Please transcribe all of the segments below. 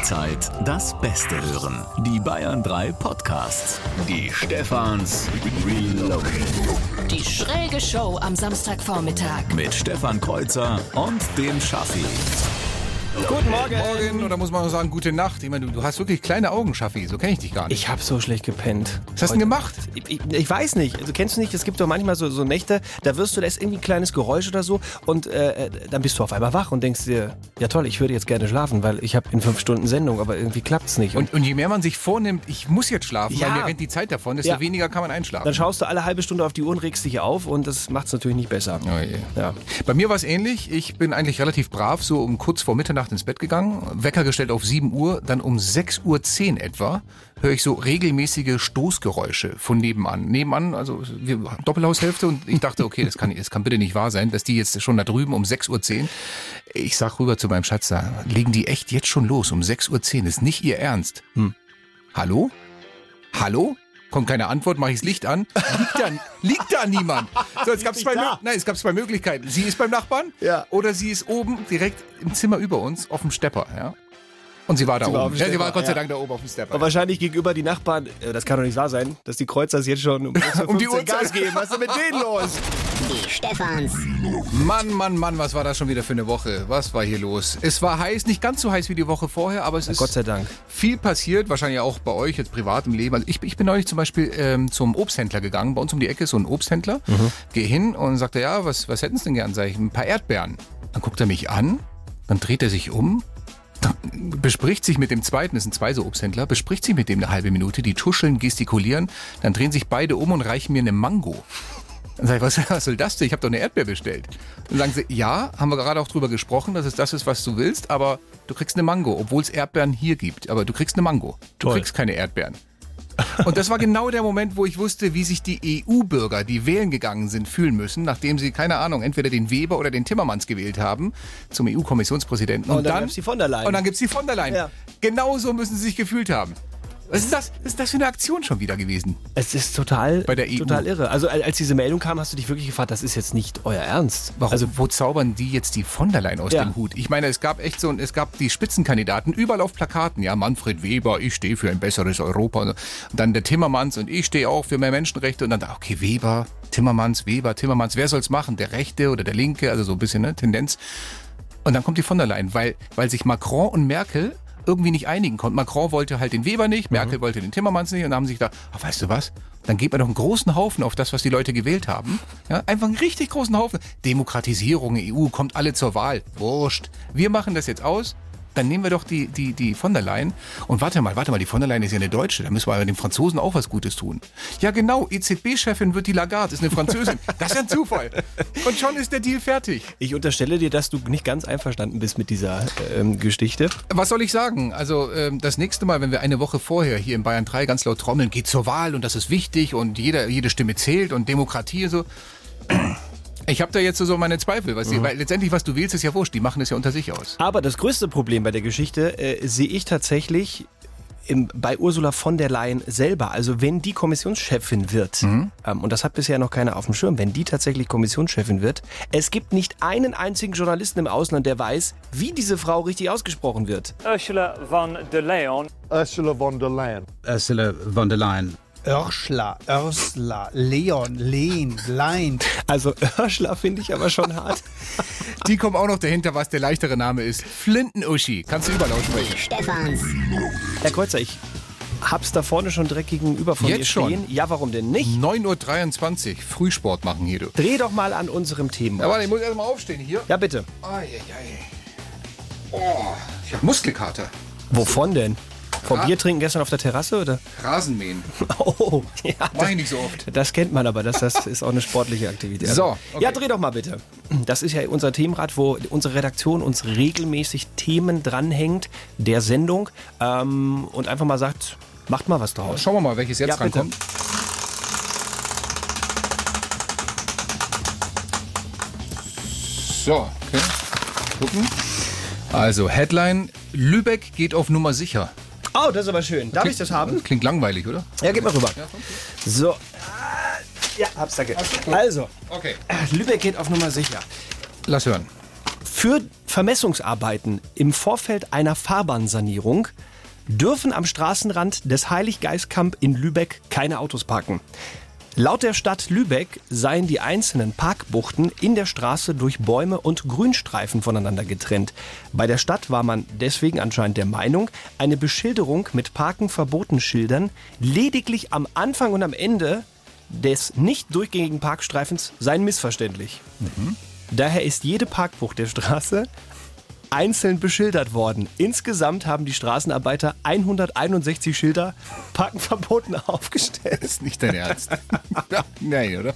Jederzeit das Beste hören. Die Bayern 3 Podcasts. Die Stefans Reloaded. Die schräge Show am Samstagvormittag. Mit Stefan Kreuzer und dem Schaffi. Guten Morgen. Morgen, oder muss man auch sagen, gute Nacht. Ich meine, du, du hast wirklich kleine Augen, Schaffi. So kenne ich dich gar nicht. Ich habe so schlecht gepennt. Was hast du denn gemacht? Ich, ich, ich weiß nicht. Also kennst du nicht, es gibt doch manchmal so, so Nächte, da wirst du, da ist irgendwie ein kleines Geräusch oder so und äh, äh, dann bist du auf einmal wach und denkst dir, ja toll, ich würde jetzt gerne schlafen, weil ich habe in fünf Stunden Sendung, aber irgendwie klappt's nicht. Und, und je mehr man sich vornimmt, ich muss jetzt schlafen, Ja. weil mir rennt die Zeit davon, desto Ja. weniger kann man einschlafen. dann schaust du alle halbe Stunde auf die Uhr und regst dich auf und das macht's natürlich nicht besser. Oh je. Ja. Bei mir war es ähnlich. Ich bin eigentlich relativ brav, so um kurz vor Mitternacht ins Bett gegangen. Wecker gestellt auf 7 Uhr, dann um 6.10 Uhr etwa höre ich so regelmäßige Stoßgeräusche von nebenan. Nebenan, also wir Doppelhaushälfte und ich dachte, okay, das kann, das kann bitte nicht wahr sein, dass die jetzt schon da drüben um 6.10 Uhr. Ich sag rüber zu meinem Schatz, da legen die echt jetzt schon los um 6.10 Uhr. Ist nicht ihr Ernst. Hm. Hallo? Hallo? Kommt keine Antwort, mache ich das Licht an. Liegt da, liegt da niemand. So, jetzt gab es zwei, Mö- nein, es gab zwei Möglichkeiten. Sie ist beim Nachbarn Ja. oder sie ist oben direkt im Zimmer über uns auf dem Stepper. Ja? Und sie war da Sie war oben. dem ja, sie war Gott sei ja. Dank da oben auf dem Stepper. Aber wahrscheinlich gegenüber die Nachbarn, äh, das kann doch nicht wahr sein, dass die Kreuzers jetzt schon um, Um die 6.15 Uhrzeit. Gas geben. Was ist denn mit denen los? Die Stefans. Mann, Mann, Mann, was war das schon wieder für eine Woche? Was war hier los? Es war heiß, nicht ganz so heiß wie die Woche vorher, aber es ist Gott sei Dank. viel passiert, wahrscheinlich auch bei euch jetzt privat im Leben. Also ich, ich bin neulich zum Beispiel ähm, zum Obsthändler gegangen. Bei uns um die Ecke ist so ein Obsthändler. Gehe hin und sagte, ja, was, was hätten Sie denn gern? Sag ich, ein paar Erdbeeren. Dann guckt er mich an, dann dreht er sich um, dann bespricht sich mit dem zweiten, das sind zwei so Obsthändler, bespricht sich mit dem eine halbe Minute, die tuscheln, gestikulieren, dann drehen sich beide um und reichen mir eine Mango. Dann sag ich, was, was soll das denn? Ich habe doch eine Erdbeer bestellt. Dann sagen sie, ja, haben wir gerade auch drüber gesprochen, dass es das ist, was du willst, aber du kriegst eine Mango, obwohl es Erdbeeren hier gibt. Aber du kriegst eine Mango. Du Toll. kriegst keine Erdbeeren. Und das war genau der Moment, wo ich wusste, wie sich die EU-Bürger, die wählen gegangen sind, fühlen müssen, nachdem sie, keine Ahnung, entweder den Weber oder den Timmermans gewählt haben zum EU-Kommissionspräsidenten. Und dann gab's die von der Leyen. Und dann gibt's die von der Leyen. Ja. Genauso müssen sie sich gefühlt haben. Was ist das? Was ist das für eine Aktion schon wieder gewesen? Es ist total, Bei der EU. total irre. Also als diese Meldung kam, hast du dich wirklich gefragt, das ist jetzt nicht euer Ernst. Warum, Also wo zaubern die jetzt die von der Leyen aus Ja. dem Hut? Ich meine, es gab echt so, es gab die Spitzenkandidaten überall auf Plakaten. Ja, Manfred Weber, ich stehe für ein besseres Europa. Und dann der Timmermans und ich stehe auch für mehr Menschenrechte. Und dann, da, okay, Weber, Timmermans, Weber, Timmermans, wer soll's machen? Der Rechte oder der Linke? Also so ein bisschen ne, Tendenz. Und dann kommt die von der Leyen, weil, weil sich Macron und Merkel irgendwie nicht einigen konnten. Macron wollte halt den Weber nicht, Merkel wollte den Timmermans nicht und dann haben sich gedacht, ach, weißt du was, dann geht man doch einen großen Haufen auf das, was die Leute gewählt haben. Ja, einfach einen richtig großen Haufen. Demokratisierung, EU, kommt alle zur Wahl. Wurscht. Wir machen das jetzt aus. Dann nehmen wir doch die, die, die von der Leyen. Und warte mal, warte mal, die von der Leyen ist ja eine Deutsche. Da müssen wir aber den Franzosen auch was Gutes tun. Ja, genau, EZB-Chefin wird die Lagarde, ist eine Französin. Das ist ein Zufall. Und schon ist der Deal fertig. ich unterstelle dir, dass du nicht ganz einverstanden bist mit dieser ähm, Geschichte. Was soll ich sagen? Also ähm, das nächste Mal, wenn wir eine Woche vorher hier in Bayern 3 ganz laut trommeln, geht zur Wahl und das ist wichtig und jeder, jede Stimme zählt und Demokratie und so. Ich habe da jetzt so meine Zweifel, weißt du, weil letztendlich, was du wählst, ist ja wurscht. Die machen es ja unter sich aus. Aber das größte Problem bei der Geschichte äh, sehe ich tatsächlich im, bei Ursula von der Leyen selber. Also wenn die Kommissionschefin wird, ähm, und das hat bisher noch keiner auf dem Schirm, wenn die tatsächlich Kommissionschefin wird, es gibt nicht einen einzigen Journalisten im Ausland, der weiß, wie diese Frau richtig ausgesprochen wird. Ursula von der Leyen. Ursula von der Leyen. Ursula von der Leyen. Ursula, Ursula, Leon, Leen, Lein. Also Örschler finde ich aber schon hart. Die kommen auch noch dahinter, was der leichtere Name ist. Flinten-Uschi. Kannst du überlaut sprechen. Stefans. Herr Kreuzer, ich hab's da vorne schon direkt gegenüber von Jetzt dir schon? stehen. Ja, warum denn nicht? 9.23 Uhr. Frühsport machen hier, du. Dreh doch mal an unserem Thema. Ja, warte, ich muss erst mal aufstehen hier. Ja, bitte. Ai, ai, ai. Oh, ich habe Muskelkater. Wovon denn? Vom Bier trinken gestern auf der Terrasse oder? Rasenmähen. Oh, ja. Mach ich nicht so oft. Das kennt man aber, das, das ist auch eine sportliche Aktivität. So, okay. Ja, dreh doch mal bitte. Das ist ja unser Themenrad, wo unsere Redaktion uns regelmäßig Themen dranhängt der Sendung ähm, und einfach mal sagt, macht mal was draus. Schauen wir mal, welches jetzt Ja, bitte. drankommt. So, okay. Gucken. Also, Headline: Lübeck geht auf Nummer sicher. Oh, das ist aber schön. Darf ich das haben? Klingt langweilig, oder? Ja, gib mal rüber. So. Ja, hab's danke. Also, Okay. Lübeck geht auf Nummer sicher. Lass hören. Für Vermessungsarbeiten im Vorfeld einer Fahrbahnsanierung dürfen am Straßenrand des Heiliggeistkamp in Lübeck keine Autos parken. Laut der Stadt Lübeck seien die einzelnen Parkbuchten in der Straße durch Bäume und Grünstreifen voneinander getrennt. Bei der Stadt war man deswegen anscheinend der Meinung, eine Beschilderung mit Parken verboten Schildern lediglich am Anfang und am Ende des nicht durchgängigen Parkstreifens seien missverständlich. Daher ist jede Parkbucht der Straße einzeln beschildert worden. Insgesamt haben die Straßenarbeiter 161 Schilder Parken verboten aufgestellt. Ist nicht dein Ernst. ja, nein, oder?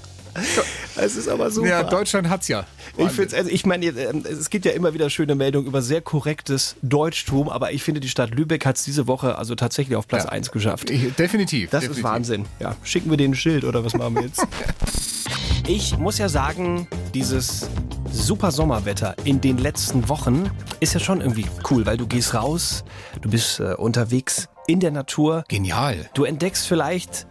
Es ist aber super. Ja, Deutschland hat's ja. Ich, find's, also ich meine, ähm, es gibt ja immer wieder schöne Meldungen über sehr korrektes Deutschtum, aber ich finde, die Stadt Lübeck hat es diese Woche also tatsächlich auf Platz Ja. 1 geschafft. Ich, definitiv. Das definitiv. ist Wahnsinn. Ja, schicken wir denen ein Schild oder was machen wir jetzt? ich muss ja sagen, dieses super Sommerwetter in den letzten Wochen ist ja schon irgendwie cool, weil du gehst raus, du bist äh, unterwegs in der Natur, Genial. Du entdeckst vielleicht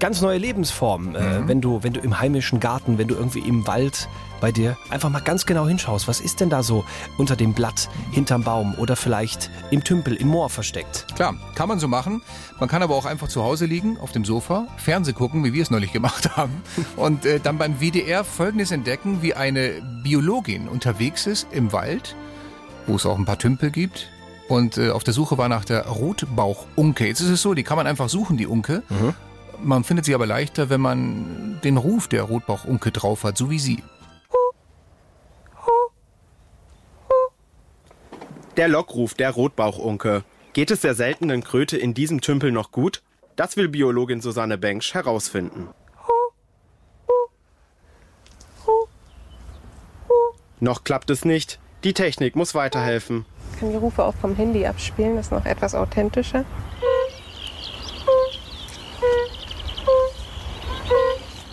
ganz neue Lebensformen, äh, wenn, du, wenn du im heimischen Garten, wenn du irgendwie im Wald bei dir einfach mal ganz genau hinschaust. Was ist denn da so unter dem Blatt, hinterm Baum oder vielleicht im Tümpel, im Moor versteckt? Klar, kann man so machen. Man kann aber auch einfach zu Hause liegen, auf dem Sofa, Fernseh gucken, wie wir es neulich gemacht haben. Und äh, dann beim WDR Folgendes entdecken, wie eine Biologin unterwegs ist im Wald, wo es auch ein paar Tümpel gibt. Und äh, auf der Suche war nach der Rotbauchunke. Jetzt ist es so, die kann man einfach suchen, die Unke. Man findet sie aber leichter, wenn man den Ruf der Rotbauchunke drauf hat, so wie sie. Der Lockruf der Rotbauchunke. Geht es der seltenen Kröte in diesem Tümpel noch gut? Das will Biologin Susanne Bengsch herausfinden. Noch klappt es nicht. Die Technik muss weiterhelfen. Ich kann die Rufe auch vom Handy abspielen, das ist noch etwas authentischer.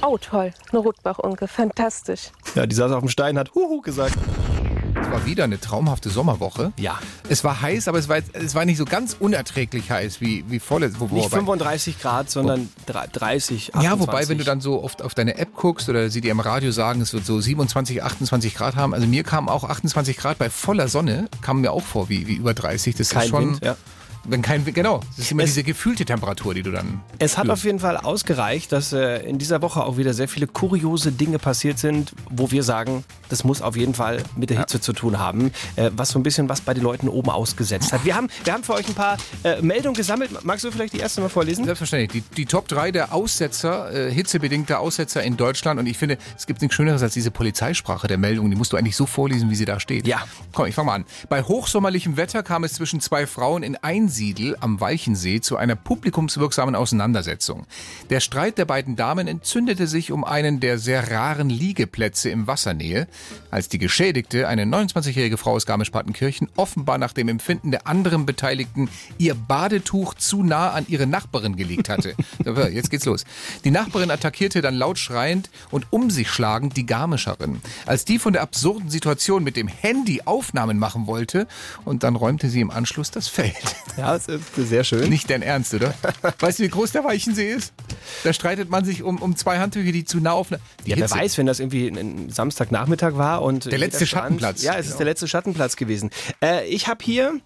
Oh toll, eine Rotbachunke, fantastisch. Ja, die saß auf dem Stein, hat Huhu gesagt. Es war wieder eine traumhafte Sommerwoche. Ja. Es war heiß, aber es war, es war nicht so ganz unerträglich heiß wie, wie vorletzte Woche. Nicht 35 Grad, sondern 30, 28. Ja, wobei, wenn du dann so oft auf deine App guckst oder sie dir im Radio sagen, es wird so 27, 28 Grad haben. Also mir kamen auch 28 Grad bei voller Sonne, kamen mir auch vor wie, wie über 30. Das Kein ist schon. Wind, ja. Wenn kein genau. Das ist immer Es- diese gefühlte Temperatur, die du dann. Es hat auf jeden Fall ausgereicht, dass äh, in dieser Woche auch wieder sehr viele kuriose Dinge passiert sind, wo wir sagen, das muss auf jeden Fall mit der Hitze zu tun haben, äh, was so ein bisschen was bei den Leuten oben ausgesetzt hat. Wir haben, wir haben für euch ein paar äh, Meldungen gesammelt. Magst du vielleicht die erste mal vorlesen? Selbstverständlich. Die, die Top 3 der Aussetzer, äh, hitzebedingter Aussetzer in Deutschland. Und ich finde, es gibt nichts Schöneres als diese Polizeisprache der Meldung. Die musst du eigentlich so vorlesen, wie sie da steht. Ja. Komm, ich fange mal an. Bei hochsommerlichem Wetter kam es zwischen zwei Frauen in Einsiedel am Weichensee zu einer publikumswirksamen Auseinandersetzung. Der Streit der beiden Damen entzündete sich um einen der sehr raren Liegeplätze im Wassernähe, als die Geschädigte, eine 29-jährige Frau aus Garmisch-Partenkirchen, offenbar nach dem Empfinden der anderen Beteiligten ihr Badetuch zu nah an ihre Nachbarin gelegt hatte. Jetzt geht's los. Die Nachbarin attackierte dann laut schreiend und um sich schlagend die Garmischerin. Als die von der absurden Situation mit dem Handy Aufnahmen machen wollte und dann räumte sie im Anschluss das Feld. Ja, das ist sehr schön. Nicht dein Ernst, oder? Weißt du, wie groß der Weichensee ist? Da streitet man sich um, um zwei Handtücher, die zu nah auf... Die Ja, wer Hitze- weiß, wenn das irgendwie ein- Samstagnachmittag war und Der letzte Schattenplatz. Ja, es ist Genau. der letzte Schattenplatz gewesen. Äh, ich habe hier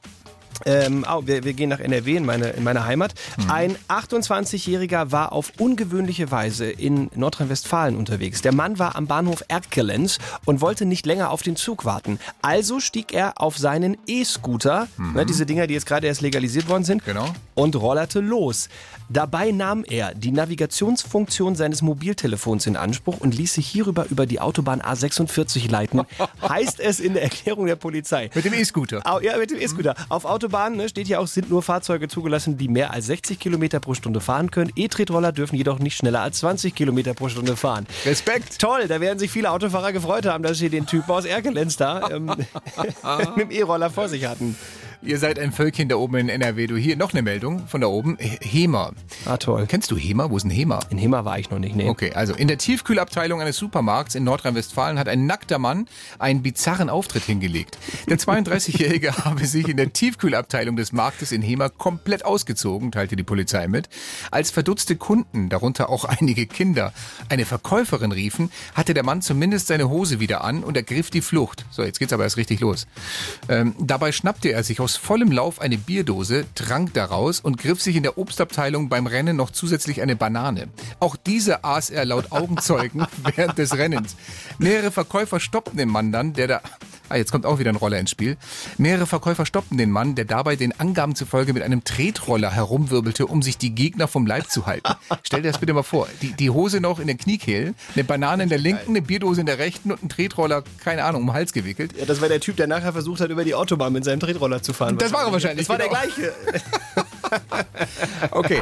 ähm, oh, wir, wir gehen nach NRW in meine, in meine Heimat. Mhm. Ein 28-Jähriger war auf ungewöhnliche Weise in Nordrhein-Westfalen unterwegs. Der Mann war am Bahnhof Erkelenz und wollte nicht länger auf den Zug warten. Also stieg er auf seinen E-Scooter, ne, diese Dinger, die jetzt gerade erst legalisiert worden sind, Mhm. Genau. und rollerte los. Dabei nahm er die Navigationsfunktion seines Mobiltelefons in Anspruch und ließ sich hierüber über die Autobahn A46 leiten. heißt es in der Erklärung der Polizei. Mit dem E-Scooter. Ja, mit dem E-Scooter. Auf Autobahnen ne, steht ja auch, sind nur Fahrzeuge zugelassen, die mehr als 60 Kilometer pro Stunde fahren können. E-Tretroller dürfen jedoch nicht schneller als 20 Kilometer pro Stunde fahren. Respekt. Toll, da werden sich viele Autofahrer gefreut haben, dass sie den Typen aus Erkelenz da ähm, mit dem E-Roller vor sich hatten. Ihr seid ein Völkchen da oben in NRW. Du hier noch eine Meldung von da oben. Hema. Ah, toll. Kennst du Hema? Wo ist ein Hema? In Hema war ich noch nicht, nee. Okay, also in der Tiefkühlabteilung eines Supermarkts in Nordrhein-Westfalen hat ein nackter Mann einen bizarren Auftritt hingelegt. Der 32-Jährige habe sich in der Tiefkühlabteilung des Marktes in Hema komplett ausgezogen, teilte die Polizei mit. Als verdutzte Kunden, darunter auch einige Kinder, eine Verkäuferin riefen, hatte der Mann zumindest seine Hose wieder an und ergriff die Flucht. So, jetzt geht's aber erst richtig los. Ähm, dabei schnappte er sich aus vollem Lauf eine Bierdose, trank daraus und griff sich in der Obstabteilung beim Rennen noch zusätzlich eine Banane. Auch diese aß er laut Augenzeugen während des Rennens. Mehrere Verkäufer stoppten den Mann dann, der da... Ah, jetzt kommt auch wieder ein Roller ins Spiel. Mehrere Verkäufer stoppten den Mann, der dabei den Angaben zufolge mit einem Tretroller herumwirbelte, um sich die Gegner vom Leib zu halten. Stell dir das bitte mal vor. Die, die Hose noch in den Kniekehlen, eine Banane in der linken, eine Bierdose in der rechten und ein Tretroller, keine Ahnung, um den Hals gewickelt. Ja, das war der Typ, der nachher versucht hat, über die Autobahn mit seinem Tretroller zu fahren. Das war er wahrscheinlich, Das war genau. der gleiche. Okay.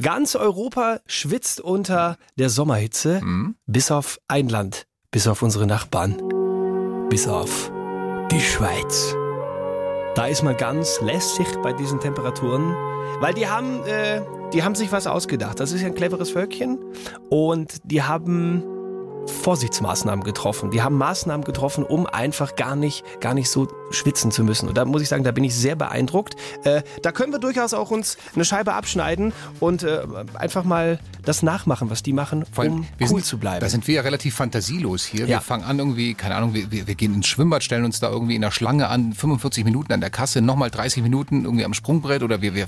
Ganz Europa schwitzt unter der Sommerhitze, Mhm. bis auf ein Land, bis auf unsere Nachbarn, bis auf die Schweiz. Da ist man ganz lässig bei diesen Temperaturen, weil die haben, äh, die haben sich was ausgedacht. Das ist ja ein cleveres Völkchen und die haben Vorsichtsmaßnahmen getroffen. Die haben Maßnahmen getroffen, um einfach gar nicht, gar nicht so schwitzen zu müssen. Und da muss ich sagen, da bin ich sehr beeindruckt. Äh, da können wir durchaus auch uns eine Scheibe abschneiden und äh, einfach mal das nachmachen, was die machen, um cool sind, zu bleiben. Da sind wir ja relativ fantasielos hier. Ja. Wir fangen an irgendwie, keine Ahnung, wir, wir, wir gehen ins Schwimmbad, stellen uns da irgendwie in der Schlange an, 45 Minuten an der Kasse, nochmal 30 Minuten irgendwie am Sprungbrett oder wir, wir,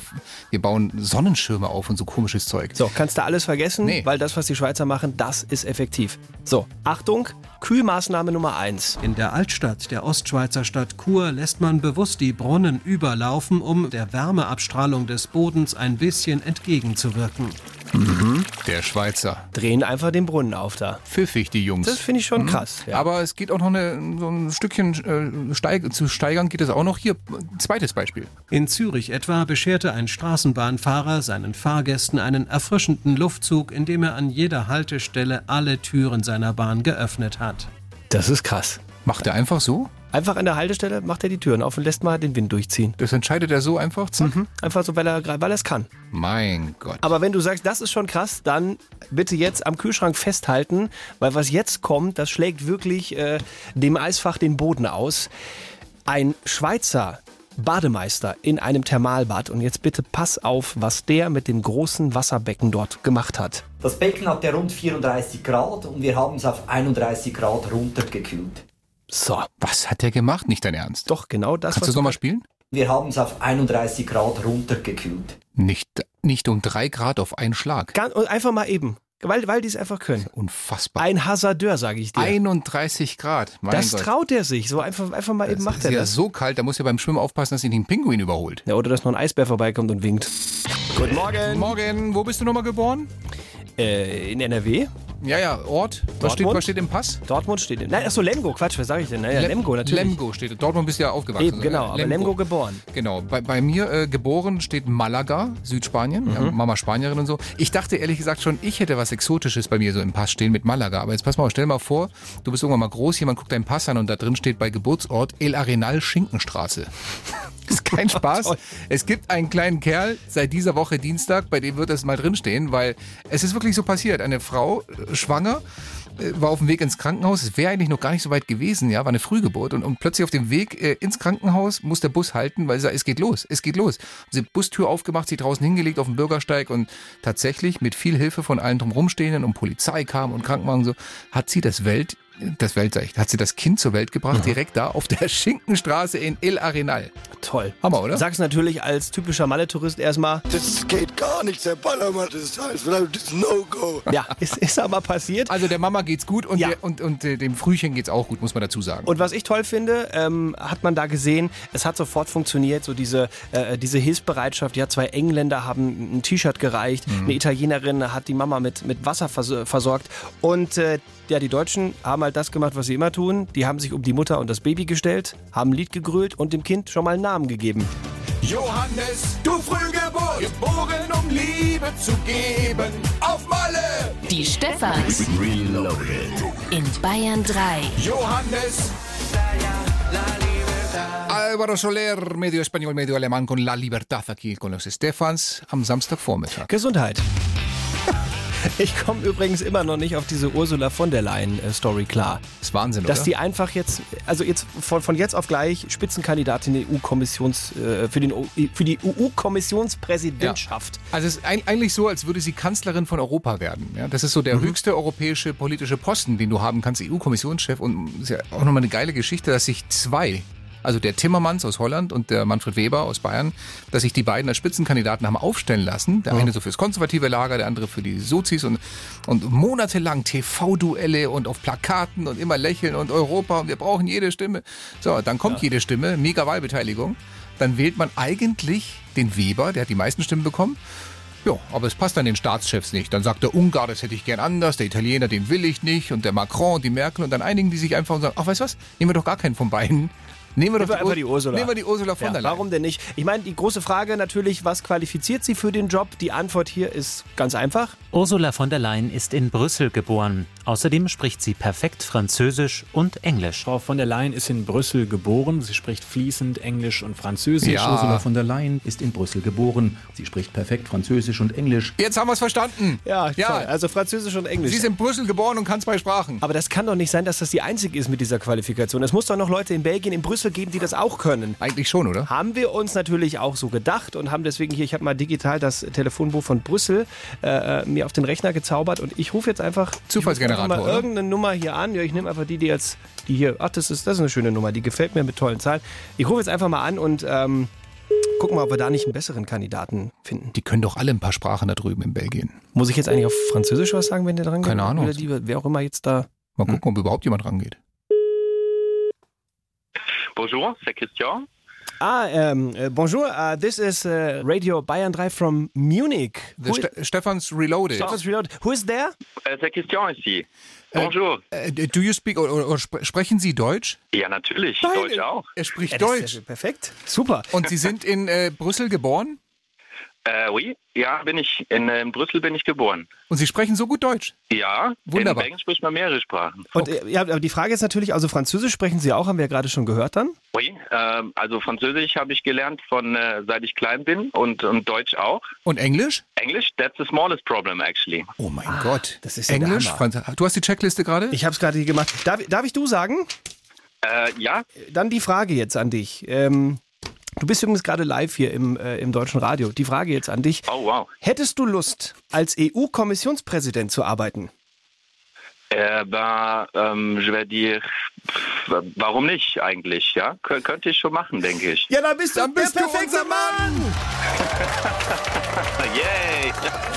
wir bauen Sonnenschirme auf und so komisches Zeug. So, kannst du alles vergessen, Nee. weil das, was die Schweizer machen, das ist effektiv. So, Achtung, Kühlmaßnahme Nummer eins. In der Altstadt der Ostschweizer Stadt Chur lässt man bewusst die Brunnen überlaufen, um der Wärmeabstrahlung des Bodens ein bisschen entgegenzuwirken. Der Schweizer. Drehen einfach den Brunnen auf da. Pfiffig, die Jungs. Das finde ich schon krass. Ja. Aber es geht auch noch eine, so ein Stückchen äh, steig, zu steigern geht es auch noch. Hier, zweites Beispiel. In Zürich etwa bescherte ein Straßenbahnfahrer seinen Fahrgästen einen erfrischenden Luftzug, indem er an jeder Haltestelle alle Türen seiner Bahn geöffnet hat. Das ist krass. Macht er einfach so? Einfach an der Haltestelle macht er die Türen auf und lässt mal den Wind durchziehen. Das entscheidet er so einfach? Zack. Einfach so, weil er weil er es kann. Mein Gott. Aber wenn du sagst, das ist schon krass, dann bitte jetzt am Kühlschrank festhalten, weil was jetzt kommt, das schlägt wirklich äh, dem Eisfach den Boden aus. Ein Schweizer Bademeister in einem Thermalbad und jetzt bitte pass auf, was der mit dem großen Wasserbecken dort gemacht hat. Das Becken hat ja rund 34 Grad und wir haben es auf 31 Grad runtergekühlt. So, Was hat der gemacht? Nicht dein Ernst. doch genau das. Kannst du es nochmal spielen? Wir haben es auf 31 Grad runtergekühlt. Nicht, nicht um drei Grad auf einen Schlag. Ganz, und einfach mal eben, weil, weil die es einfach können. Unfassbar. Ein Hasardeur, sage ich dir. 31 Grad. Mein das Gott. traut er sich. So einfach, einfach mal eben Das macht ist er ja das. so kalt, da muss ja beim Schwimmen aufpassen, dass ihn nicht ein Pinguin überholt. Ja, oder dass noch ein Eisbär vorbeikommt und winkt. Guten Morgen. Morgen, wo bist du nochmal geboren? Äh, in NRW? Ja, ja, Ort. Was steht, was steht im Pass? Dortmund steht in. Nein, achso, Lemgo, Quatsch, was sage ich denn? Naja, Lem- Lemgo natürlich. Lemgo steht. Dortmund bist ja aufgewachsen. Eben, genau, aber Lemgo geboren. Genau, bei, bei mir äh, geboren steht Malaga, Südspanien, ja, Mhm. Mama Spanierin und so. Ich dachte ehrlich gesagt schon, ich hätte was Exotisches bei mir so im Pass stehen mit Malaga. Aber jetzt pass mal, stell mal vor, du bist irgendwann mal groß, jemand guckt deinen Pass an und da drin steht bei Geburtsort El Arenal Schinkenstraße. ist kein Spaß. es gibt einen kleinen Kerl seit dieser Woche Dienstag, bei dem wird das mal drinstehen, weil es ist wirklich so passiert. Eine Frau, äh, schwanger, äh, war auf dem Weg ins Krankenhaus. Es wäre eigentlich noch gar nicht so weit gewesen, ja, war eine Frühgeburt. Und, und plötzlich auf dem Weg äh, ins Krankenhaus muss der Bus halten, weil sie sagt, es geht los, es geht los. Sie hat die Bustür aufgemacht, sie draußen hingelegt auf dem Bürgersteig und tatsächlich mit viel Hilfe von allen drumherumstehenden und Polizei kam und Krankenwagen und so, hat sie das Welt, das Welt, sag ich, hat sie das Kind zur Welt gebracht, direkt da auf der Schinkenstraße in El Arenal. Toll. Hammer, oder? Sag's natürlich als typischer Malle-Tourist erstmal. Das geht gar nicht, der Ballermann, das ist das ist No-Go. Ja, ist, ist aber passiert. Also der Mama geht's gut und, Ja. der, und, und äh, dem Frühchen geht's auch gut, muss man dazu sagen. Und was ich toll finde, ähm, hat man da gesehen, es hat sofort funktioniert, so diese, äh, diese Hilfsbereitschaft. Ja, zwei Engländer haben ein T-Shirt gereicht, Mhm. eine Italienerin hat die Mama mit, mit Wasser vers versorgt. Und äh, ja, die Deutschen haben halt das gemacht, was sie immer tun. Die haben sich um die Mutter und das Baby gestellt, haben ein Lied gegrölt und dem Kind schon mal einen Namen gegeben. Johannes, du Frühgeburt, geboren um Liebe zu geben, auf Malle. Die Stefans Reloaded. in Bayern 3. Johannes. Álvaro Soler, medio español, medio alemán, con La Libertad aquí con los Stefans am Samstagvormittag. Gesundheit. Ich komme übrigens immer noch nicht auf diese Ursula von der Leyen äh, klar. Das ist Wahnsinn, Dass oder? die einfach jetzt, also jetzt von, von jetzt auf gleich Spitzenkandidatin EU-Kommissions, äh, für, den, für die EU-Kommissionspräsidentschaft. Also es ist eigentlich so, als würde sie Kanzlerin von Europa werden. Ja, das ist so der höchste europäische politische Posten, den du haben kannst, EU-Kommissionschef. Und ist ja auch nochmal eine geile Geschichte, dass sich zwei, also der Timmermans aus Holland und der Manfred Weber aus Bayern, dass sich die beiden als Spitzenkandidaten haben aufstellen lassen. Der eine so fürs konservative Lager, der andere für die Sozis und, und monatelang TV-Duelle und auf Plakaten und immer lächeln und Europa und wir brauchen jede Stimme. So, dann kommt jede Stimme, mega Wahlbeteiligung. Dann wählt man eigentlich den Weber, der hat die meisten Stimmen bekommen. Ja, aber es passt dann den Staatschefs nicht. Dann sagt der Ungar, das hätte ich gern anders, der Italiener, den will ich nicht und der Macron die Merkel und dann einigen die sich einfach und sagen, ach, weißt du was, nehmen wir doch gar keinen von beiden. Nehmen wir doch einfach die Ursula. Nehmen wir die Ursula von Ja, der Leyen. warum denn nicht? Ich meine, die große Frage natürlich, was qualifiziert sie für den Job? Die Antwort hier ist ganz einfach. Ursula von der Leyen ist in Brüssel geboren. Außerdem spricht sie perfekt Französisch und Englisch. Frau von der Leyen ist in Brüssel geboren. Sie spricht fließend Englisch und Französisch. Ja. Ursula von der Leyen ist in Brüssel geboren. Sie spricht perfekt Französisch und Englisch. Jetzt haben wir es verstanden. Ja, Ja. toll. also Französisch und Englisch. Sie ist in Brüssel geboren und kann zwei Sprachen. aber das kann doch nicht sein, dass das die einzige ist mit dieser Qualifikation. Es muss doch noch Leute in Belgien, in Brüssel geben, die das auch können. Eigentlich schon, oder? Haben wir uns natürlich auch so gedacht und haben deswegen hier, ich habe mal digital das Telefonbuch von Brüssel äh, äh, mir auf den Rechner gezaubert und ich rufe jetzt einfach Zufallsgenerator, ich einfach mal oder? irgendeine Nummer hier an. Ja, ich nehme einfach die, die jetzt, die hier, ach, das ist, das ist eine schöne Nummer, die gefällt mir mit tollen Zahlen. Ich rufe jetzt einfach mal an und ähm, gucken mal, ob wir da nicht einen besseren Kandidaten finden. Die können doch alle ein paar Sprachen da drüben in Belgien. Muss ich jetzt eigentlich auf Französisch was sagen, wenn der dran geht? Keine Ahnung. Oder die, wer auch immer jetzt da. Mal gucken, ob überhaupt jemand rangeht. Bonjour, c'est Christian. Ah, ähm, äh, bonjour, uh, this is uh, Radio Bayern 3 from Munich. The Ste Stefans Reloaded. Stefan's Reload. Who is there? Euh, c'est Christian ici. Bonjour. Äh, do you speak, oder, oder spre- sprechen Sie Deutsch? Ja, natürlich. Nein, Deutsch auch. Er spricht Ja, ist Deutsch. perfekt. Super. Und Sie sind in äh, Brüssel geboren? Äh, oui, ja, bin ich. In, äh, in Brüssel bin ich geboren. Und Sie sprechen so gut Deutsch? Ja, Wunderbar. in Belgien spricht man mehrere Sprachen. Und äh, ja, aber die Frage ist natürlich, also Französisch sprechen Sie auch, haben wir ja gerade schon gehört dann. Oui, ähm, also Französisch habe ich gelernt von äh, seit ich klein bin und, und Deutsch auch. Und Englisch? English, that's the smallest problem actually. Oh mein Gott. das ist ja Englisch? Franz du hast die Checkliste gerade? Ich habe es gerade hier gemacht. Darf, darf ich du sagen? Äh, ja, Dann die Frage jetzt an dich. Ähm, du bist übrigens gerade live hier im, äh, im deutschen Radio. Die Frage jetzt an dich. oh wow. Hättest du Lust, als EU-Kommissionspräsident zu arbeiten? Äh, bah, ähm, je vais dire, pff, warum nicht eigentlich? Ja, Kö könnte ich schon machen, denke ich. Ja, dann bist du, Dann bist der du unser Mann! Yay!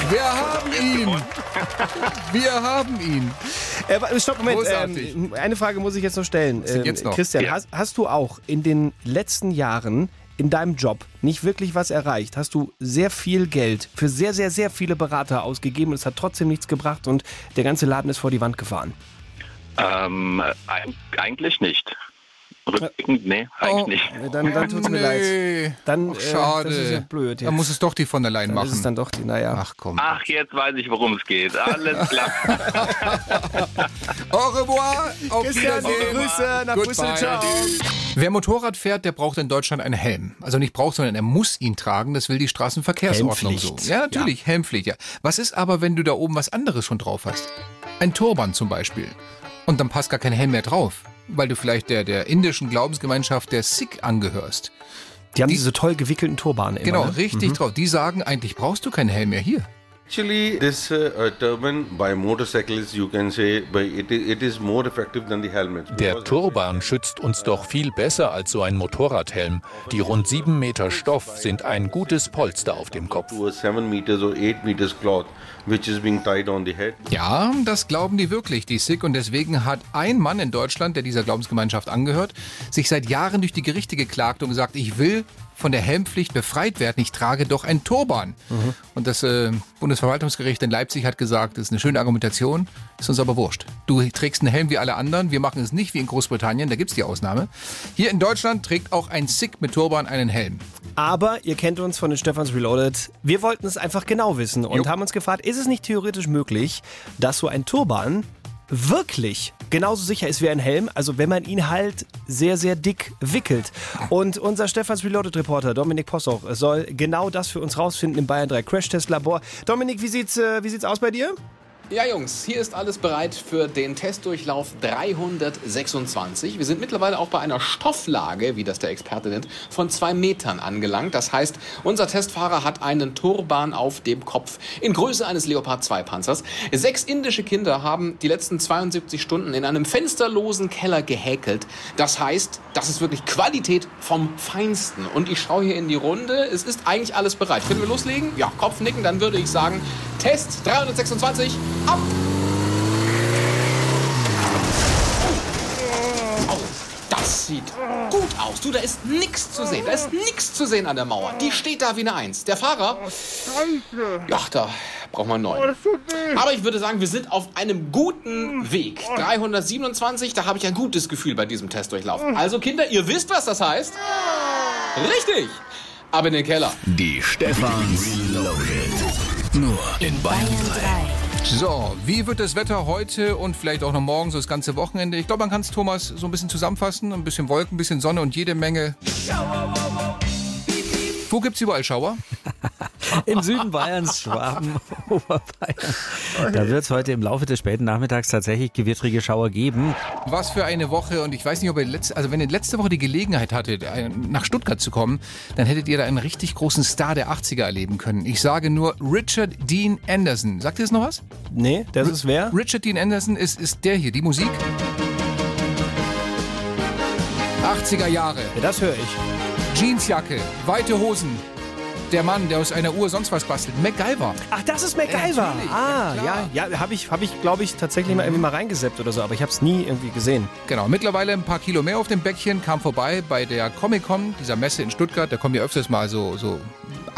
Wir haben ihn! Wir haben ihn! Äh, stopp, Moment. Ähm, eine Frage muss ich jetzt noch stellen. Ähm, jetzt noch? Christian, Ja. hast, hast du auch in den letzten Jahren in deinem Job nicht wirklich was erreicht? Hast du sehr viel Geld für sehr, sehr, sehr viele Berater ausgegeben und es hat trotzdem nichts gebracht und der ganze Laden ist vor die Wand gefahren? Ähm, eig eigentlich nicht. Rückblickend, nee, eigentlich Oh. nicht. Äh, Dann, dann tut's mir leid. Nee. Dann, Ach, äh, schade. das ist ja blöd Dann jetzt. muss es doch die von der Leyen Dann machen. ist es dann doch die, naja. Ach komm. Ach, jetzt weiß ich, worum es geht. Alles klar. Au revoir. Auf Christian, Wiedersehen. Grüße nach. Brüssel. Ciao. Wer Motorrad fährt, der braucht in Deutschland einen Helm. Also nicht braucht, sondern er muss ihn tragen. Das will die Straßenverkehrsordnung so. Helmpflicht. Ja, natürlich, Helmpflicht, ja. Was ist aber, wenn du da oben was anderes schon drauf hast? Ein Turban zum Beispiel. Und dann passt gar kein Helm mehr drauf, weil du vielleicht der, der indischen Glaubensgemeinschaft der Sikh angehörst. Die haben diese toll gewickelten Turbane immer. Genau, ne? richtig drauf. Die sagen, eigentlich brauchst du keinen Helm mehr hier. Actually, this uh, uh, turban by motorcyclists, you can say, by it, it is more effective than the helmet. Der Turban schützt uns doch viel besser als so ein Motorradhelm. Die rund sieben Meter Stoff sind ein gutes Polster auf dem Kopf. To a seven meters or eight meters cloth, which is being tied on the head. Ja, das glauben die wirklich, die Sikh. Und deswegen hat ein Mann in Deutschland, der dieser Glaubensgemeinschaft angehört, sich seit Jahren durch die Gerichte geklagt und gesagt, ich will von der Helmpflicht befreit werden. Ich trage doch ein Turban. Und das äh, Bundesverwaltungsgericht in Leipzig hat gesagt, das ist eine schöne Argumentation, ist uns aber wurscht. Du trägst einen Helm wie alle anderen, wir machen es nicht wie in Großbritannien, da gibt's die Ausnahme. Hier in Deutschland trägt auch ein Sikh mit Turban einen Helm. Aber ihr kennt uns von den Stefans Reloaded. Wir wollten es einfach genau wissen und Jo. haben uns gefragt, ist es nicht theoretisch möglich, dass so ein Turban wirklich genauso sicher ist wie ein Helm, also wenn man ihn halt sehr, sehr dick wickelt. Und unser Stefans Reloaded Reporter Dominik Possoch soll genau das für uns rausfinden im Bayern 3 Crash Test Labor. Dominik, wie sieht's, äh, wie sieht's aus bei dir? Ja, Jungs, hier ist alles bereit für den Testdurchlauf 326. Wir sind mittlerweile auch bei einer Stofflage, wie das der Experte nennt, von zwei Metern angelangt. Das heißt, unser Testfahrer hat einen Turban auf dem Kopf in Größe eines Leopard 2 Panzers. Sechs indische Kinder haben die letzten 72 Stunden in einem fensterlosen Keller gehäkelt. Das heißt, das ist wirklich Qualität vom Feinsten. Und ich schaue hier in die Runde. Es ist eigentlich alles bereit. Können wir loslegen? Ja, Kopfnicken. Dann würde ich sagen, Test 326 ab. Oh, das sieht gut aus. Du, da ist nichts zu sehen. Da ist nichts zu sehen an der Mauer. Die steht da wie eine Eins. Der Fahrer, ja, da braucht man neu. Aber ich würde sagen, wir sind auf einem guten Weg. 327, da habe ich ein gutes Gefühl bei diesem Testdurchlauf. Also Kinder, ihr wisst, was das heißt? Richtig. Ab in den Keller. Die Stefans Reloaded. Nur in Bayern 3. So, wie wird das Wetter heute und vielleicht auch noch morgen, so das ganze Wochenende? Ich glaube, man kann es, Thomas, so ein bisschen zusammenfassen. Ein bisschen Wolken, ein bisschen Sonne und jede Menge. Wo gibt es überall Schauer? Im Süden Bayerns, Schwaben, Oberbayern. Da wird es heute im Laufe des späten Nachmittags tatsächlich gewittrige Schauer geben. Was für eine Woche und ich weiß nicht, ob ihr letzte, also wenn ihr letzte Woche die Gelegenheit hattet, ein- nach Stuttgart zu kommen, dann hättet ihr da einen richtig großen Star der 80er erleben können. Ich sage nur Richard Dean Anderson. Sagt ihr das noch was? Nee, das ist wer? Richard Dean Anderson ist, ist der hier, die Musik. 80er Jahre. Ja, das höre ich. Jeansjacke, weite Hosen. Der Mann, der aus einer Uhr sonst was bastelt. MacGyver. Ach, das ist MacGyver. natürlich, ah, ja, ja, ja, habe ich, hab ich glaube ich, tatsächlich mal irgendwie mal reingeseppt oder so, aber ich habe es nie irgendwie gesehen. Genau, mittlerweile ein paar Kilo mehr auf dem Bäckchen, kam vorbei bei der Comic-Con, dieser Messe in Stuttgart. Da kommen ja öfters mal so, so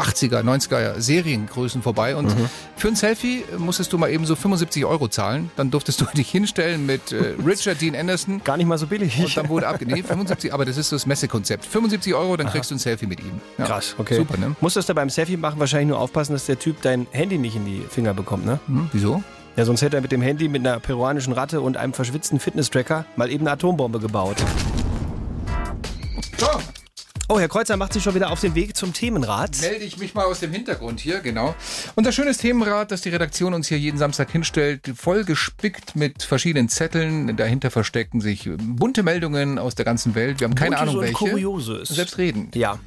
80er, 90er Seriengrößen vorbei. Und Mhm. für ein Selfie musstest du mal eben so 75 Euro zahlen. Dann durftest du dich hinstellen mit äh, Richard Dean Anderson. Gar nicht mal so billig. Und dann wurde ab. Nee, 75, aber das ist so das Messekonzept. 75 Euro, dann kriegst du ein Selfie mit ihm. Ja. Krass, okay. Super, ne? Musstest du beim Selfie machen wahrscheinlich nur aufpassen, dass der Typ dein Handy nicht in die Finger bekommt, ne? Hm, wieso? Ja, sonst hätte er mit dem Handy mit einer peruanischen Ratte und einem verschwitzten Fitness-Tracker mal eben eine Atombombe gebaut. Oh, Herr Kreuzer macht sich schon wieder auf den Weg zum Themenrat. Melde ich mich mal aus dem Hintergrund hier, genau. Unser schönes Themenrad, das die Redaktion uns hier jeden Samstag hinstellt, voll gespickt mit verschiedenen Zetteln. Dahinter verstecken sich bunte Meldungen aus der ganzen Welt. Wir haben keine Buntes Ahnung und welche. Kurioses. Selbstredend. Ja.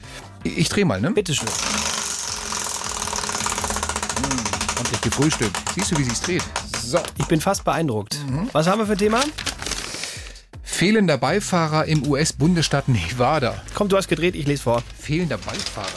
Ich, ich dreh mal, ne? Bitteschön. Ordentlich gefrühstückt. Siehst du, wie sich's dreht? So. Ich bin fast beeindruckt. Was haben wir für ein Thema? Fehlender Beifahrer im US-Bundesstaat Nevada. Komm, du hast gedreht, ich lese vor. Fehlender Beifahrer.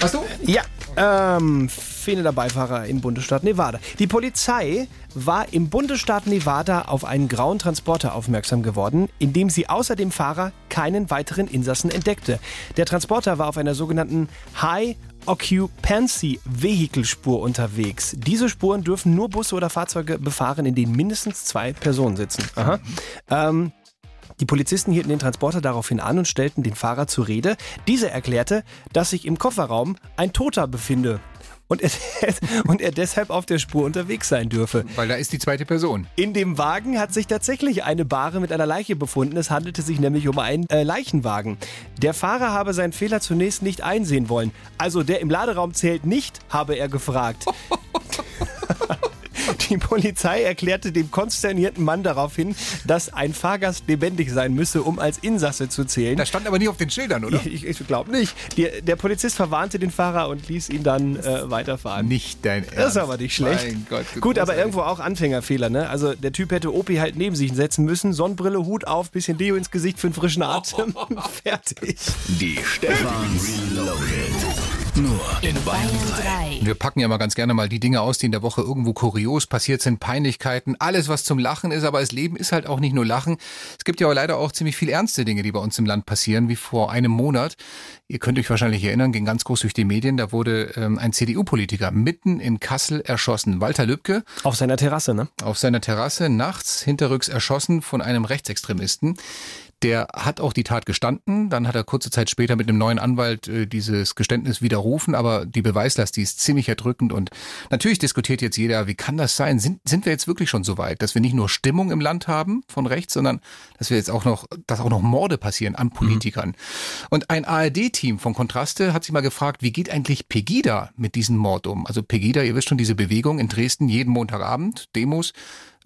Hast du? Ja, ähm, fehlender Beifahrer im Bundesstaat Nevada. Die Polizei war im Bundesstaat Nevada auf einen grauen Transporter aufmerksam geworden, in dem sie außer dem Fahrer keinen weiteren Insassen entdeckte. Der Transporter war auf einer sogenannten High Occupancy Vehikelspur unterwegs. Diese Spuren dürfen nur Busse oder Fahrzeuge befahren, in denen mindestens zwei Personen sitzen. Aha. Ähm, die Polizisten hielten den Transporter daraufhin an und stellten den Fahrer zur Rede. Dieser erklärte, dass sich im Kofferraum ein Toter befinde und er, und er deshalb auf der Spur unterwegs sein dürfe. Weil da ist die zweite Person. In dem Wagen hat sich tatsächlich eine Bahre mit einer Leiche befunden. Es handelte sich nämlich um einen äh, Leichenwagen. Der Fahrer habe seinen Fehler zunächst nicht einsehen wollen. Also der im Laderaum zählt nicht, habe er gefragt. Die Polizei erklärte dem konsternierten Mann darauf hin, dass ein Fahrgast lebendig sein müsse, um als Insasse zu zählen. Das stand aber nicht auf den Schildern, oder? Ich, ich glaube nicht. Der, der Polizist verwarnte den Fahrer und ließ ihn dann äh, weiterfahren. Nicht dein Ernst. Das ist aber nicht schlecht. Mein Gott, Gut, aber irgendwo auch Anfängerfehler, ne? Also der Typ hätte Opi halt neben sich setzen müssen, Sonnenbrille, Hut auf, bisschen Deo ins Gesicht für einen frischen Atem. Fertig. Die Stefans Reloaded. Nur in Bayern 3. Wir packen ja mal ganz gerne mal die Dinge aus, die in der Woche irgendwo kurios passiert sind, Peinlichkeiten, alles was zum Lachen ist, aber das Leben ist halt auch nicht nur Lachen. Es gibt ja auch leider auch ziemlich viel ernste Dinge, die bei uns im Land passieren, wie vor einem Monat. Ihr könnt euch wahrscheinlich erinnern, ging ganz groß durch die Medien, da wurde ähm, ein CDU-Politiker mitten in Kassel erschossen. Walter Lübcke. Auf seiner Terrasse, ne? Auf seiner Terrasse nachts hinterrücks erschossen von einem Rechtsextremisten. Der hat auch die Tat gestanden. Dann hat er kurze Zeit später mit einem neuen Anwalt äh, dieses Geständnis widerrufen. Aber die Beweislast, die ist ziemlich erdrückend. Und natürlich diskutiert jetzt jeder, wie kann das sein? Sind, sind wir jetzt wirklich schon so weit, dass wir nicht nur Stimmung im Land haben von rechts, sondern dass wir jetzt auch noch, dass auch noch Morde passieren an Politikern? Mhm. Und ein ARD-Team von Kontraste hat sich mal gefragt, wie geht eigentlich Pegida mit diesem Mord um? Also Pegida, ihr wisst schon, diese Bewegung in Dresden jeden Montagabend, Demos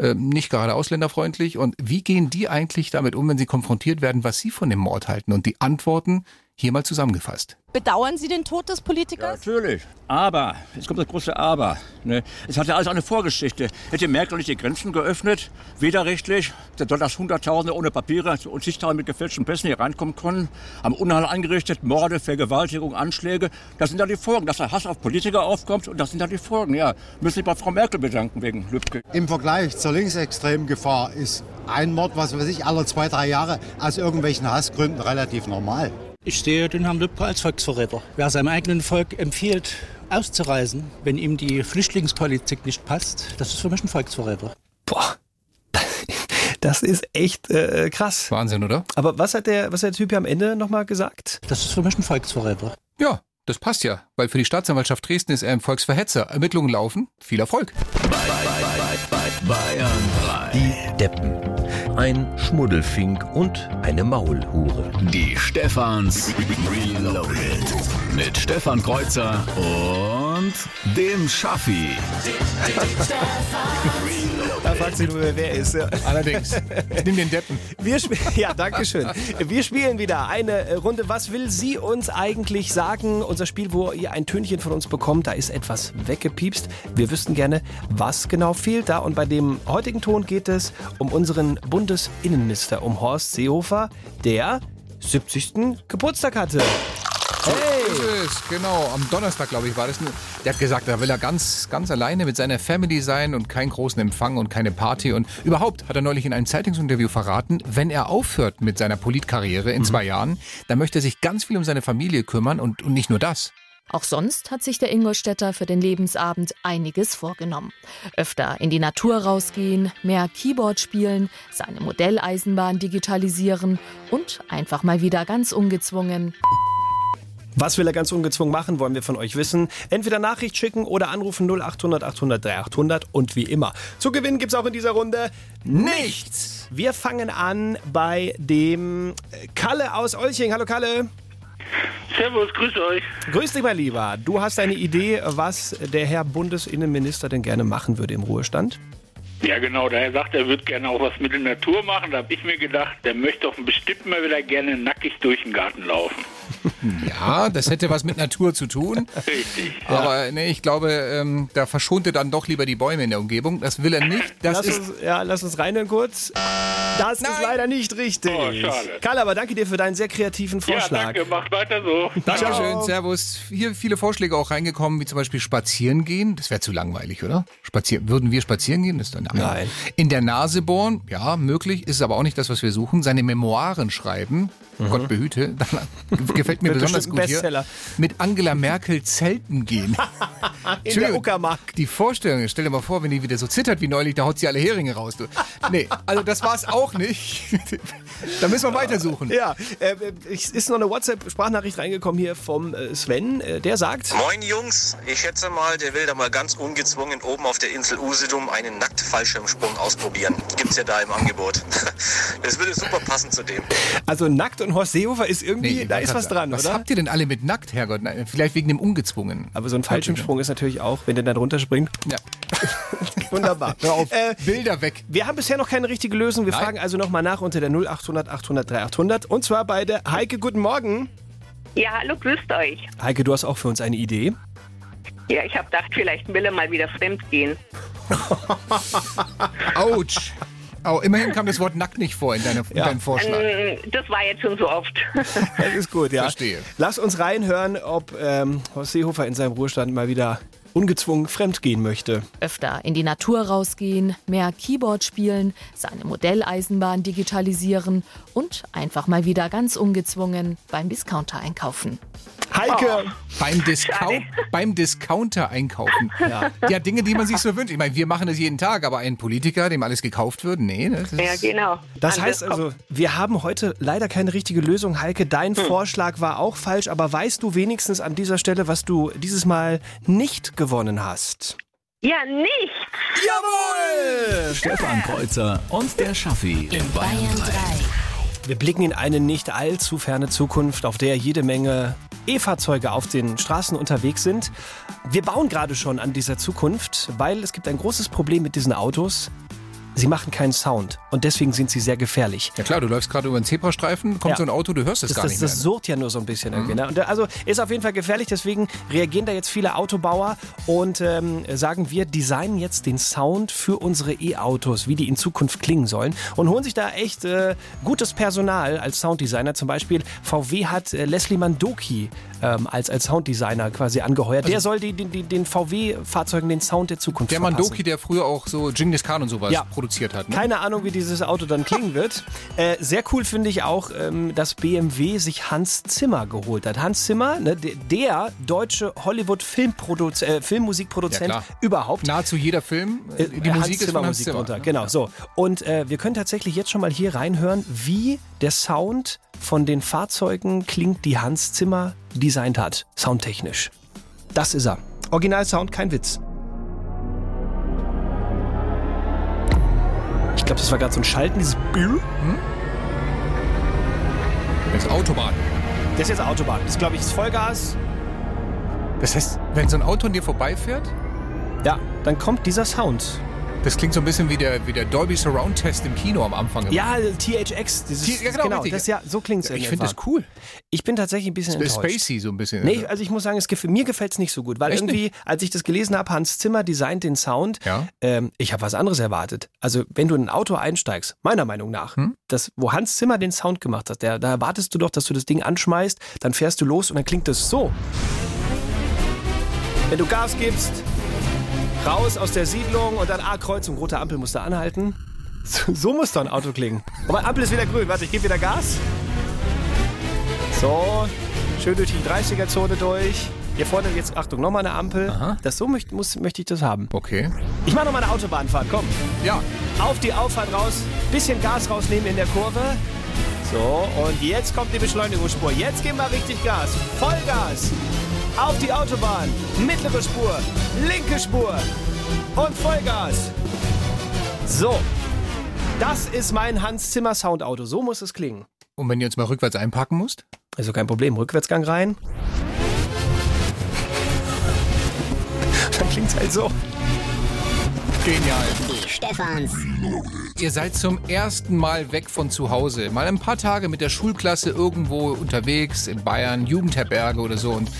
äh, nicht gerade ausländerfreundlich. Und wie gehen die eigentlich damit um, wenn sie konfrontiert werden, was sie von dem Mord halten? Und die Antworten hier mal zusammengefasst. Bedauern Sie den Tod des Politikers? Ja, natürlich. Aber, jetzt kommt das große Aber. Ne? Es hat ja alles eine Vorgeschichte. Hätte Merkel nicht die Grenzen geöffnet, widerrechtlich, dann dass Hunderttausende ohne Papiere und zigtausende mit gefälschten Pässen hier reinkommen konnten, haben Unheil angerichtet, Morde, Vergewaltigung, Anschläge. Das sind ja die Folgen, dass der Hass auf Politiker aufkommt und das sind ja die Folgen. Ja, müssen sich bei Frau Merkel bedanken wegen Lübcke. Im Vergleich zur linksextremen Gefahr ist ein Mord, was weiß ich, alle zwei, drei Jahre aus irgendwelchen Hassgründen relativ normal. Ich sehe den Herrn Lübcke als Volksverräter. Wer seinem eigenen Volk empfiehlt, auszureisen, wenn ihm die Flüchtlingspolitik nicht passt, das ist für mich ein Volksverräter. Boah. Das ist echt äh, krass. Wahnsinn, oder? Aber was hat der, was hat der Typ hier am Ende nochmal gesagt? Das ist für mich ein Volksverräter. Ja, das passt ja, weil für die Staatsanwaltschaft Dresden ist er ein Volksverhetzer. Ermittlungen laufen. Viel Erfolg. Bayern 3. Die Deppen ein Schmuddelfink und eine Maulhure. Die Stefans Reloaded. Mit Stefan Kreuzer und dem Schaffi. Da fragt sich nur, wer er ist. Allerdings. Ich nehme den Deppen. Wir ja, danke schön. Wir spielen wieder eine Runde. Was will sie uns eigentlich sagen? Unser Spiel, wo ihr ein Tönchen von uns bekommt, da ist etwas weggepiepst. Wir wüssten gerne, was genau fehlt da. Und bei dem heutigen Ton geht es um unseren Bundesinnenminister, um Horst Seehofer, der 70. Geburtstag hatte. Hey! So ist es, genau. Am Donnerstag, glaube ich, war das. Der hat gesagt, da will er ganz, ganz alleine mit seiner Family sein und keinen großen Empfang und keine Party. Und überhaupt hat er neulich in einem Zeitungsinterview verraten, wenn er aufhört mit seiner Politkarriere in mhm. zwei Jahren, dann möchte er sich ganz viel um seine Familie kümmern und, und nicht nur das. Auch sonst hat sich der Ingolstädter für den Lebensabend einiges vorgenommen. Öfter in die Natur rausgehen, mehr Keyboard spielen, seine Modelleisenbahn digitalisieren und einfach mal wieder ganz ungezwungen was will er ganz ungezwungen machen, wollen wir von euch wissen. Entweder Nachricht schicken oder anrufen 0800 800 3800 und wie immer. Zu gewinnen gibt es auch in dieser Runde nichts. Wir fangen an bei dem Kalle aus Olching. Hallo Kalle. Servus, grüß euch. Grüß dich, mein Lieber. Du hast eine Idee, was der Herr Bundesinnenminister denn gerne machen würde im Ruhestand? Ja, genau. Da er sagt, er würde gerne auch was mit der Natur machen, da habe ich mir gedacht, der möchte doch bestimmt mal wieder gerne nackig durch den Garten laufen. Ja, das hätte was mit Natur zu tun. Richtig. Aber nee, ich glaube, ähm, da verschont er dann doch lieber die Bäume in der Umgebung. Das will er nicht. Das lass, ist uns, ja, lass uns reinhören kurz. Das Nein. ist leider nicht richtig. Oh, schade. Karl, aber danke dir für deinen sehr kreativen Vorschlag. Ja, danke. Macht weiter so. Dankeschön. Servus. Hier viele Vorschläge auch reingekommen, wie zum Beispiel spazieren gehen. Das wäre zu langweilig, oder? Spazieren. Würden wir spazieren gehen? Das ist dann nein. nein. In der Nase bohren. Ja, möglich. Ist aber auch nicht das, was wir suchen. Seine Memoiren schreiben. Mhm. Gott behüte. gefällt mir besonders gut hier. Mit Angela Merkel zelten gehen. In der Uckermark. Die Vorstellung, stell dir mal vor, wenn die wieder so zittert wie neulich, da haut sie alle Heringe raus. Du. Nee, also das war es auch nicht. da müssen wir weitersuchen. Ja, äh, ist noch eine WhatsApp-Sprachnachricht reingekommen hier vom äh, Sven. Äh, der sagt: Moin Jungs, ich schätze mal, der will da mal ganz ungezwungen oben auf der Insel Usedom einen Nackt-Fallschirmsprung ausprobieren. Gibt's ja da im Angebot. das würde super passen zu dem. Also nackt und Horst Seehofer ist irgendwie, nee, da ist was dran, was oder? Was habt ihr denn alle mit nackt, Herrgott? Vielleicht wegen dem Ungezwungen. Aber so ein Fallschirmsprung ist natürlich auch, wenn der da drunter springt. Ja. Wunderbar. Hör auf, äh, Bilder weg. Wir haben bisher noch keine richtige Lösung. Wir Nein. fragen also nochmal nach unter der 0800 800 3800. Und zwar bei der Heike. Guten Morgen. Ja, hallo, grüßt euch. Heike, du hast auch für uns eine Idee. Ja, ich habe gedacht, vielleicht will er mal wieder fremd gehen. Autsch. Oh, immerhin kam das Wort nackt nicht vor in, deine, ja. deinem Vorschlag. Ähm, das war jetzt schon so oft. das ist gut, ja. Verstehe. Lass uns reinhören, ob ähm, Horst Seehofer in seinem Ruhestand mal wieder ungezwungen fremd gehen möchte. Öfter in die Natur rausgehen, mehr Keyboard spielen, seine Modelleisenbahn digitalisieren und einfach mal wieder ganz ungezwungen beim Discounter einkaufen. Heike! Beim, Discount, beim Discounter einkaufen. Ja. ja, Dinge, die man sich so wünscht. Ich meine, wir machen das jeden Tag, aber ein Politiker, dem alles gekauft wird, nee. Das ist Ja, genau. Das An heißt also, wir haben heute leider keine richtige Lösung. Heike, dein Hm. Vorschlag war auch falsch, aber weißt du wenigstens an dieser Stelle, was du dieses Mal nicht gewonnen hast? Ja, nicht. Jawohl! Stefan Kreuzer und der Schaffi in Bayern 3. Wir blicken in eine nicht allzu ferne Zukunft, auf der jede Menge E-Fahrzeuge auf den Straßen unterwegs sind. Wir bauen gerade schon an dieser Zukunft, weil es gibt ein großes Problem mit diesen Autos. Sie machen keinen Sound und deswegen sind sie sehr gefährlich. Ja klar, du läufst gerade über einen Zebrastreifen, kommt Ja. so ein Auto, du hörst es Das, gar das, nicht das mehr. Mhm. surrt ja nur so ein bisschen. irgendwie, Ne? Und da- also ist auf jeden Fall gefährlich, deswegen reagieren da jetzt viele Autobauer und ähm, sagen wir, designen jetzt den Sound für unsere E-Autos, wie die in Zukunft klingen sollen und holen sich da echt äh, gutes Personal als Sounddesigner. Zum Beispiel VW hat äh, Leslie Mandoki ähm, als, als Sounddesigner quasi angeheuert. der soll die, die, die, den VW-Fahrzeugen den Sound der Zukunft Also Der verpassen. Mandoki, der früher auch so Genghis Khan und sowas Ja. produziert hat. Ne? Keine Ahnung, wie dieses Auto dann klingen wird. Äh, sehr cool finde ich auch, ähm, dass BMW sich Hans Zimmer geholt hat. Hans Zimmer, ne, de- der deutsche Hollywood-Filmproduz- äh, Filmmusikproduzent Ja, überhaupt. Nahezu jeder Film, äh, die Hans Musik ist Zimmer von Hans Musik Zimmer. drunter. Genau, so. Und äh, wir können tatsächlich jetzt schon mal hier reinhören, wie der Sound von den Fahrzeugen klingt, die Hans Zimmer designt hat, soundtechnisch. Das ist er. Original-Sound, kein Witz. Ich glaube, das war gerade so ein Schalten, dieses Bill. Das ist Autobahn. Das ist jetzt Autobahn. Das glaube ich ist Vollgas. Das heißt, wenn so ein Auto an dir vorbeifährt, Ja, dann kommt dieser Sound. Das klingt so ein bisschen wie der, wie der Dolby Surround Test im Kino am Anfang. immer. Ja, THX. Dieses, T- ja, genau, genau das, ja, so klingt es. Ich finde das cool. Ich bin tatsächlich ein bisschen enttäuscht. spacey so ein bisschen. Nee, also ich muss sagen, es gef mir gefällt es nicht so gut, weil Echt irgendwie, als ich das gelesen habe, Hans Zimmer designt den Sound, Ja. ähm, ich habe was anderes erwartet. Also wenn du in ein Auto einsteigst, meiner Meinung nach, Hm? das, wo Hans Zimmer den Sound gemacht hat, der, da erwartest du doch, dass du das Ding anschmeißt, dann fährst du los und dann klingt das so. Wenn du Gas gibst, raus aus der Siedlung und dann A-Kreuzung, rote Ampel musst du anhalten. So, muss doch ein Auto klingen. Aber Ampel ist wieder grün. Warte, ich gebe wieder Gas. So, schön durch die 30er-Zone durch. Hier vorne jetzt, Achtung, nochmal eine Ampel. Das so möcht, muss, möchte ich das haben. Okay. Ich mache nochmal eine Autobahnfahrt, komm. Ja. Auf die Auffahrt raus, bisschen Gas rausnehmen in der Kurve. So, und jetzt kommt die Beschleunigungsspur. Jetzt geben wir richtig Gas. Vollgas. Auf die Autobahn. Mittlere Spur, linke Spur und Vollgas. So, das ist mein Hans Zimmer Soundauto. So muss es klingen. Und wenn du jetzt mal rückwärts einparken musst? Also kein Problem. Rückwärtsgang rein. Dann klingt's halt so. Genial. Stefans. Ihr seid zum ersten Mal weg von zu Hause. Mal ein paar Tage mit der Schulklasse irgendwo unterwegs in Bayern, Jugendherberge oder so und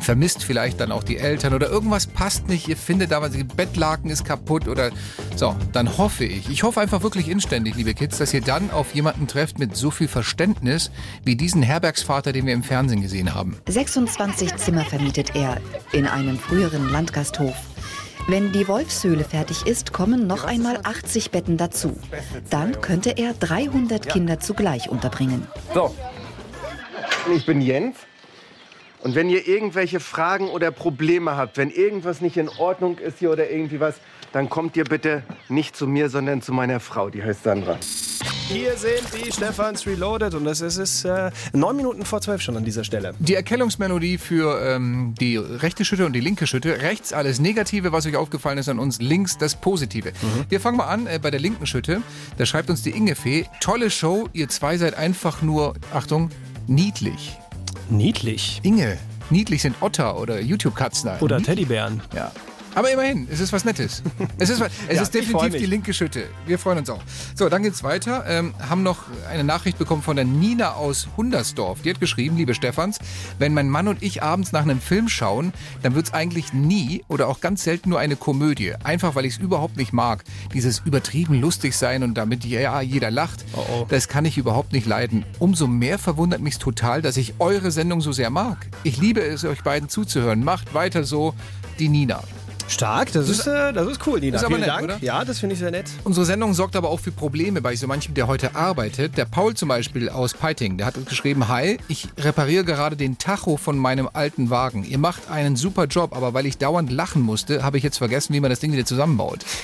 vermisst vielleicht dann auch die Eltern oder irgendwas passt nicht. Ihr findet aber, die Bettlaken ist kaputt oder so. Dann hoffe ich, ich hoffe einfach wirklich inständig, liebe Kids, dass ihr dann auf jemanden trefft mit so viel Verständnis wie diesen Herbergsvater, den wir im Fernsehen gesehen haben. 26 Zimmer vermietet er in einem früheren Landgasthof. Wenn die Wolfshöhle fertig ist, kommen noch einmal 80 Betten dazu. Dann könnte er 300 Kinder zugleich unterbringen. So, ich bin Jens. Und wenn ihr irgendwelche Fragen oder Probleme habt, wenn irgendwas nicht in Ordnung ist hier oder irgendwie was, dann kommt ihr bitte nicht zu mir, sondern zu meiner Frau, die heißt Sandra. Hier sind die Stefans Reloaded und es ist, es ist äh, neun Minuten vor zwölf schon an dieser Stelle. Die Erkennungsmelodie für ähm, die rechte Schütte und die linke Schütte. Rechts alles Negative, was euch aufgefallen ist an uns. Links das Positive. Wir fangen mal an äh, bei der linken Schütte. Da schreibt uns die Ingefee. Tolle Show, ihr zwei seid einfach nur, Achtung, niedlich. Niedlich? Inge. Niedlich sind Otter oder YouTube-Katzen. Oder Teddybären. Ja. Aber immerhin, es ist was Nettes. Es ist, was- es Ja, ist definitiv die linke Schütte. Wir freuen uns auch. So, dann geht's weiter. Ähm, haben noch eine Nachricht bekommen von der Nina aus Hundersdorf. Die hat geschrieben, liebe Stefans, wenn mein Mann und ich abends nach einem Film schauen, dann wird's eigentlich nie oder auch ganz selten nur eine Komödie. Einfach, weil ich es überhaupt nicht mag. Dieses übertrieben lustig sein und damit ja jeder lacht. Das kann ich überhaupt nicht leiden. Umso mehr verwundert mich total, dass ich eure Sendung so sehr mag. Ich liebe es, euch beiden zuzuhören. Macht weiter so. Die Nina. Stark, das ist, äh, das ist cool, Nina. Ist aber Vielen nett, Dank. oder? Ja, das finde ich sehr nett. Unsere Sendung sorgt aber auch für Probleme bei so manchem, der heute arbeitet. Der Paul zum Beispiel aus Peiting, der hat uns geschrieben, Hi, ich repariere gerade den Tacho von meinem alten Wagen. Ihr macht einen super Job, aber weil ich dauernd lachen musste, habe ich jetzt vergessen, wie man das Ding wieder zusammenbaut.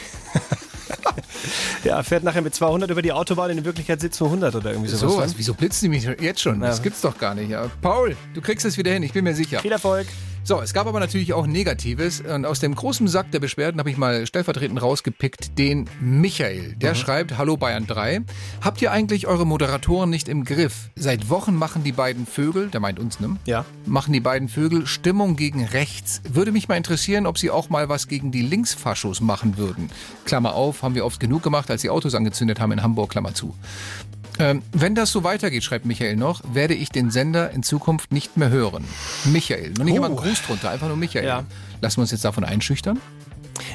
Ja, fährt nachher mit 200 über die Autobahn, in Wirklichkeit sitzt nur 100 oder irgendwie sowas. So was, ne? wieso blitzt die mich jetzt schon? Das Ja. gibt's doch gar nicht. Ja. Paul, du kriegst es wieder hin, ich bin mir sicher. Viel Erfolg. So, es gab aber natürlich auch Negatives. Und aus dem großen Sack der Beschwerden habe ich mal stellvertretend rausgepickt den Michael. Der schreibt, Hallo Bayern 3. Habt ihr eigentlich eure Moderatoren nicht im Griff? Seit Wochen machen die beiden Vögel, der meint uns, ne? Ja. Machen die beiden Vögel Stimmung gegen rechts. Würde mich mal interessieren, ob sie auch mal was gegen die Linksfaschos machen würden. Klammer auf, haben wir oft genug gemacht, als die Autos angezündet haben in Hamburg, Klammer zu. Ähm, wenn das so weitergeht, schreibt Michael noch, werde ich den Sender in Zukunft nicht mehr hören. Michael. Noch nicht Oh. immer Gruß drunter, einfach nur Michael. Ja. Lassen wir uns jetzt davon einschüchtern?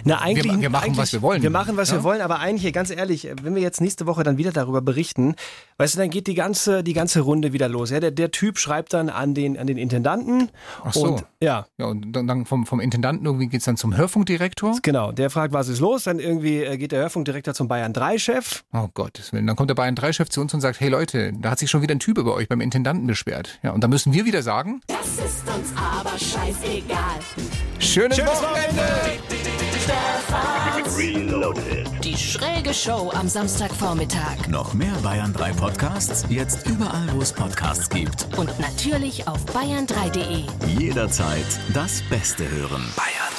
Na, eigentlich, Wir- wir machen, eigentlich, was wir wollen. Wir machen, was Ja? wir wollen, aber eigentlich, ganz ehrlich, wenn wir jetzt nächste Woche dann wieder darüber berichten, weißt du, dann geht die ganze, die ganze Runde wieder los. Ja, der, der Typ schreibt dann an den, an den Intendanten. Ach so. Und, ja. Ja, und dann, dann vom, vom Intendanten irgendwie geht's dann zum Hörfunkdirektor? Genau, der fragt, was ist los? Dann irgendwie äh, geht der Hörfunkdirektor zum Bayern 3-Chef. Oh Gottes Willen. Dann kommt der Bayern 3-Chef zu uns und sagt, hey Leute, da hat sich schon wieder ein Typ über euch beim Intendanten beschwert. Ja, und dann müssen wir wieder sagen, Das ist uns aber scheißegal. schönes, Schönes Wochenende! Die schräge Show am Samstagvormittag. Noch mehr Bayern 3 Podcasts, jetzt überall, wo es Podcasts gibt. Und natürlich auf bayern3.de. Jederzeit das Beste hören. Bayern